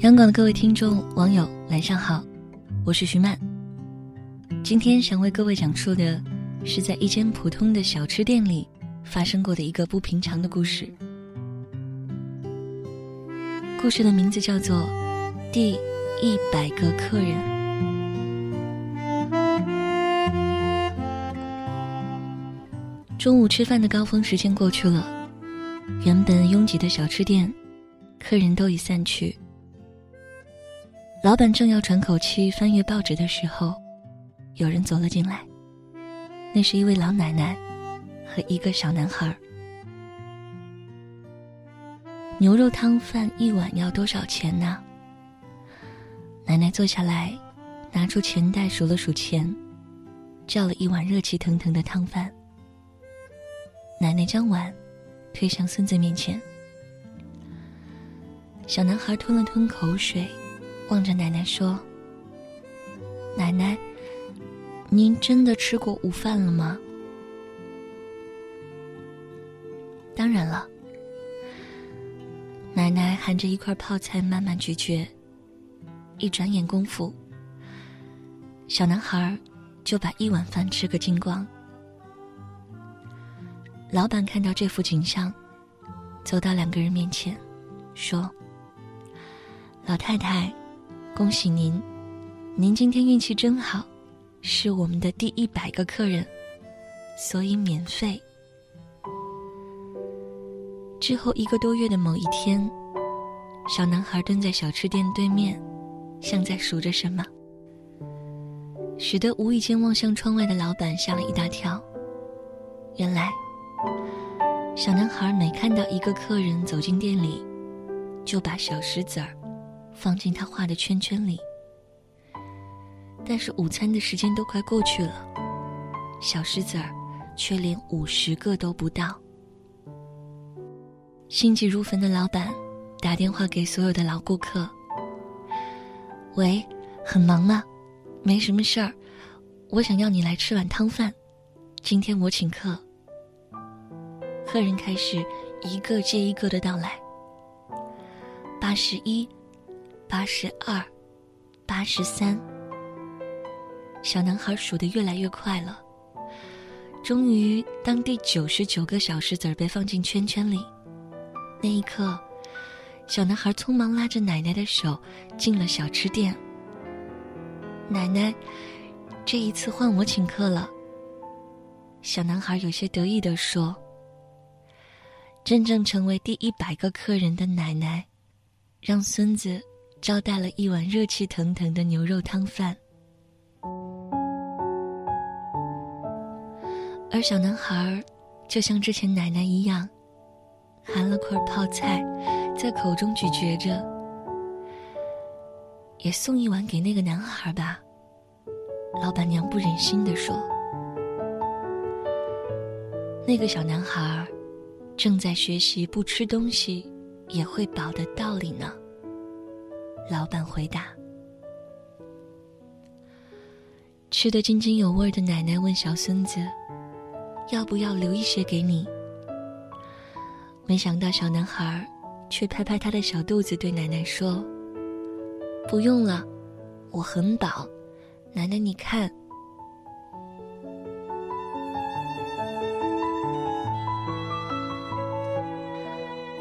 香港的各位听众、网友，晚上好，我是徐曼。今天想为各位讲述的，是在一间普通的小吃店里发生过的一个不平常的故事。故事的名字叫做《第一百个客人》。中午吃饭的高峰时间过去了，原本拥挤的小吃店，客人都已散去。老板正要喘口气翻阅报纸的时候，有人走了进来。那是一位老奶奶和一个小男孩。牛肉汤饭一碗要多少钱呢？奶奶坐下来，拿出钱袋数了数钱，叫了一碗热气腾腾的汤饭。奶奶将碗推向孙子面前，小男孩吞了吞口水。望着奶奶说：“奶奶，您真的吃过午饭了吗？”当然了。奶奶含着一块泡菜慢慢咀嚼，一转眼功夫，小男孩就把一碗饭吃个精光。老板看到这幅景象，走到两个人面前，说：“老太太。”恭喜您，您今天运气真好，是我们的第一百个客人，所以免费。之后一个多月的某一天，小男孩蹲在小吃店对面，像在数着什么，使得无意间望向窗外的老板吓了一大跳。原来，小男孩每看到一个客人走进店里，就把小石子儿。放进他画的圈圈里，但是午餐的时间都快过去了，小石子儿却连五十个都不到。心急如焚的老板打电话给所有的老顾客：“喂，很忙吗？没什么事儿，我想要你来吃碗汤饭，今天我请客。”客人开始一个接一个的到来，八十一。八十二，八十三。小男孩数得越来越快了。终于，当第九十九个小石子儿被放进圈圈里，那一刻，小男孩匆忙拉着奶奶的手进了小吃店。奶奶，这一次换我请客了。小男孩有些得意地说：“真正成为第一百个客人的奶奶，让孙子。”招待了一碗热气腾腾的牛肉汤饭，而小男孩就像之前奶奶一样，含了块泡菜，在口中咀嚼着。也送一碗给那个男孩吧，老板娘不忍心地说。那个小男孩正在学习不吃东西也会饱的道理呢。老板回答：“吃得津津有味的奶奶问小孙子：‘要不要留一些给你？’没想到小男孩却拍拍他的小肚子，对奶奶说：‘不用了，我很饱。’奶奶，你看。”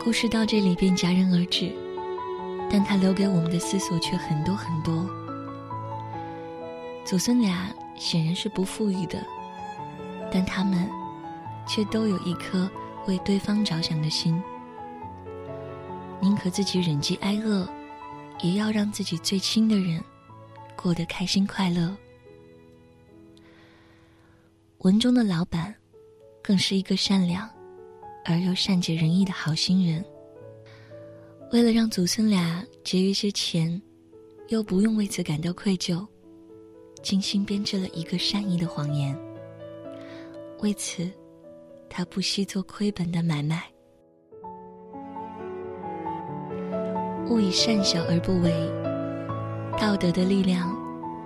故事到这里便戛然而止。但他留给我们的思索却很多很多。祖孙俩显然是不富裕的，但他们却都有一颗为对方着想的心，宁可自己忍饥挨饿，也要让自己最亲的人过得开心快乐。文中的老板，更是一个善良而又善解人意的好心人。为了让祖孙俩节约些钱，又不用为此感到愧疚，精心编织了一个善意的谎言。为此，他不惜做亏本的买卖。勿以善小而不为，道德的力量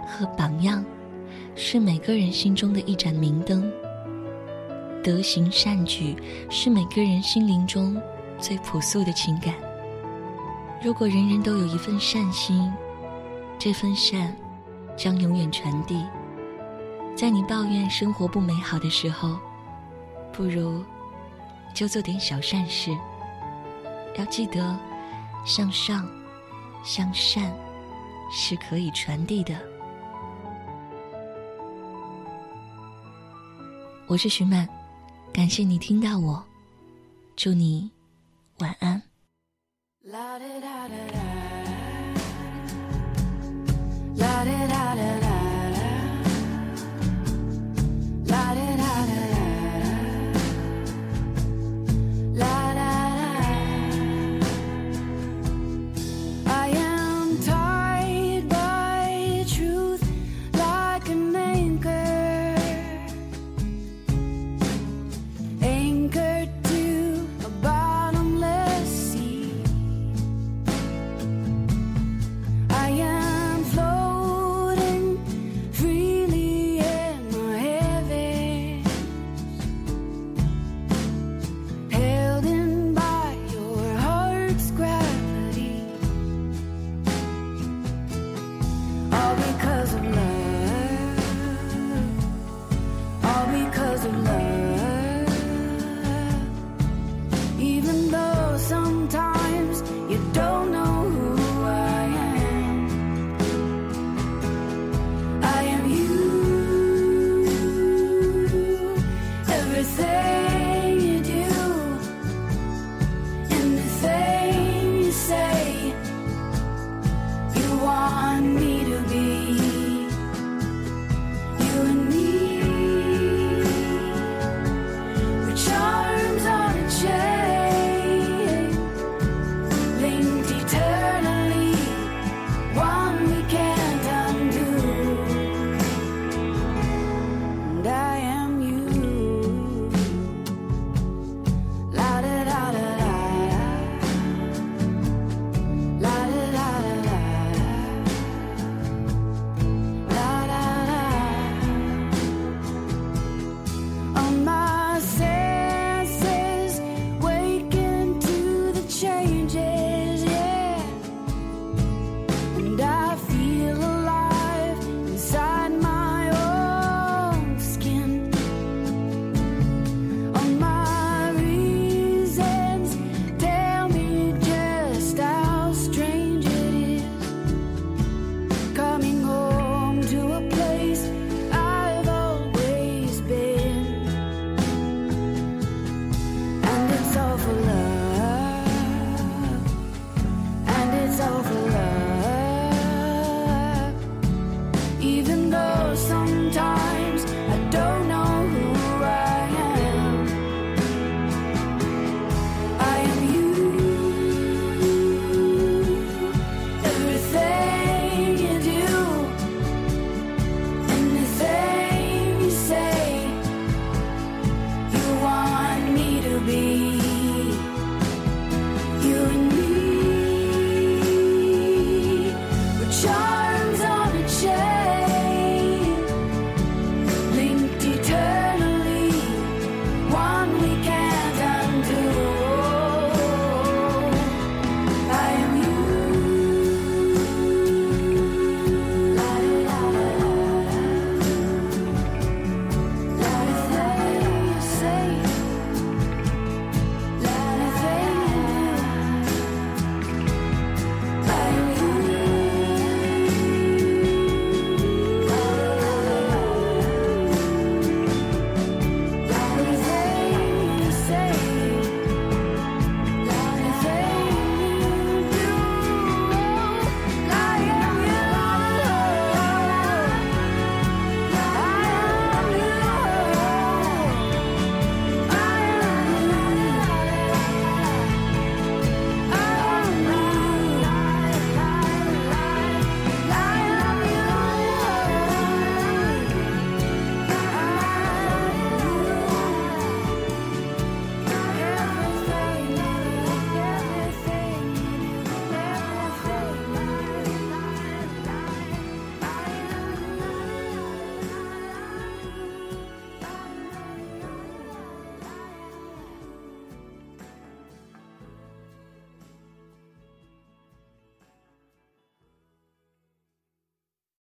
和榜样，是每个人心中的一盏明灯。德行善举，是每个人心灵中最朴素的情感。如果人人都有一份善心，这份善将永远传递。在你抱怨生活不美好的时候，不如就做点小善事。要记得，向上、向善是可以传递的。我是徐曼，感谢你听到我，祝你晚安。La da da da da.